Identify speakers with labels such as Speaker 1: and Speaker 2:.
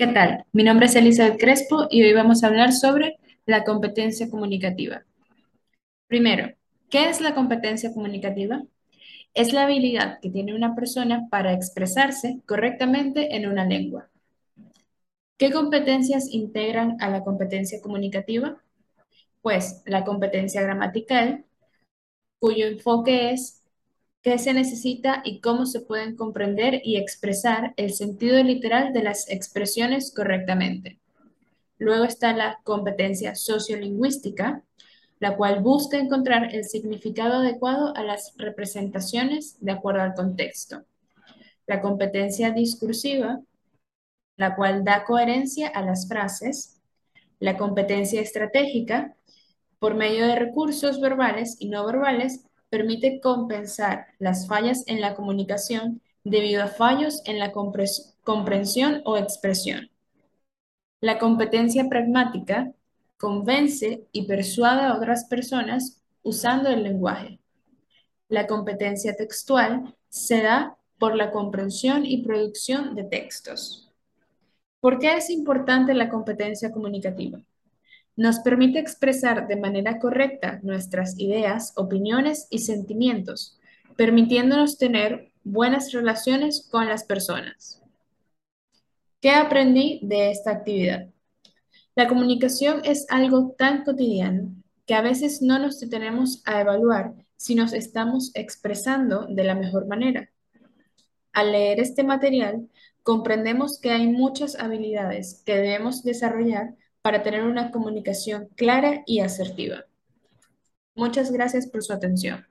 Speaker 1: ¿Qué tal? Mi nombre es Elizabeth Crespo y hoy vamos a hablar sobre la competencia comunicativa. Primero, ¿qué es la competencia comunicativa? Es la habilidad que tiene una persona para expresarse correctamente en una lengua. ¿Qué competencias integran a la competencia comunicativa? Pues la competencia gramatical, cuyo enfoque es qué se necesita y cómo se pueden comprender y expresar el sentido literal de las expresiones correctamente. Luego está la competencia sociolingüística, la cual busca encontrar el significado adecuado a las representaciones de acuerdo al contexto. La competencia discursiva, la cual da coherencia a las frases. La competencia estratégica, por medio de recursos verbales y no verbales, permite compensar las fallas en la comunicación debido a fallos en la comprensión o expresión. La competencia pragmática convence y persuade a otras personas usando el lenguaje. La competencia textual se da por la comprensión y producción de textos. ¿Por qué es importante la competencia comunicativa? Nos permite expresar de manera correcta nuestras ideas, opiniones y sentimientos, permitiéndonos tener buenas relaciones con las personas. ¿Qué aprendí de esta actividad? La comunicación es algo tan cotidiano que a veces no nos detenemos a evaluar si nos estamos expresando de la mejor manera. Al leer este material, comprendemos que hay muchas habilidades que debemos desarrollar para tener una comunicación clara y asertiva. Muchas gracias por su atención.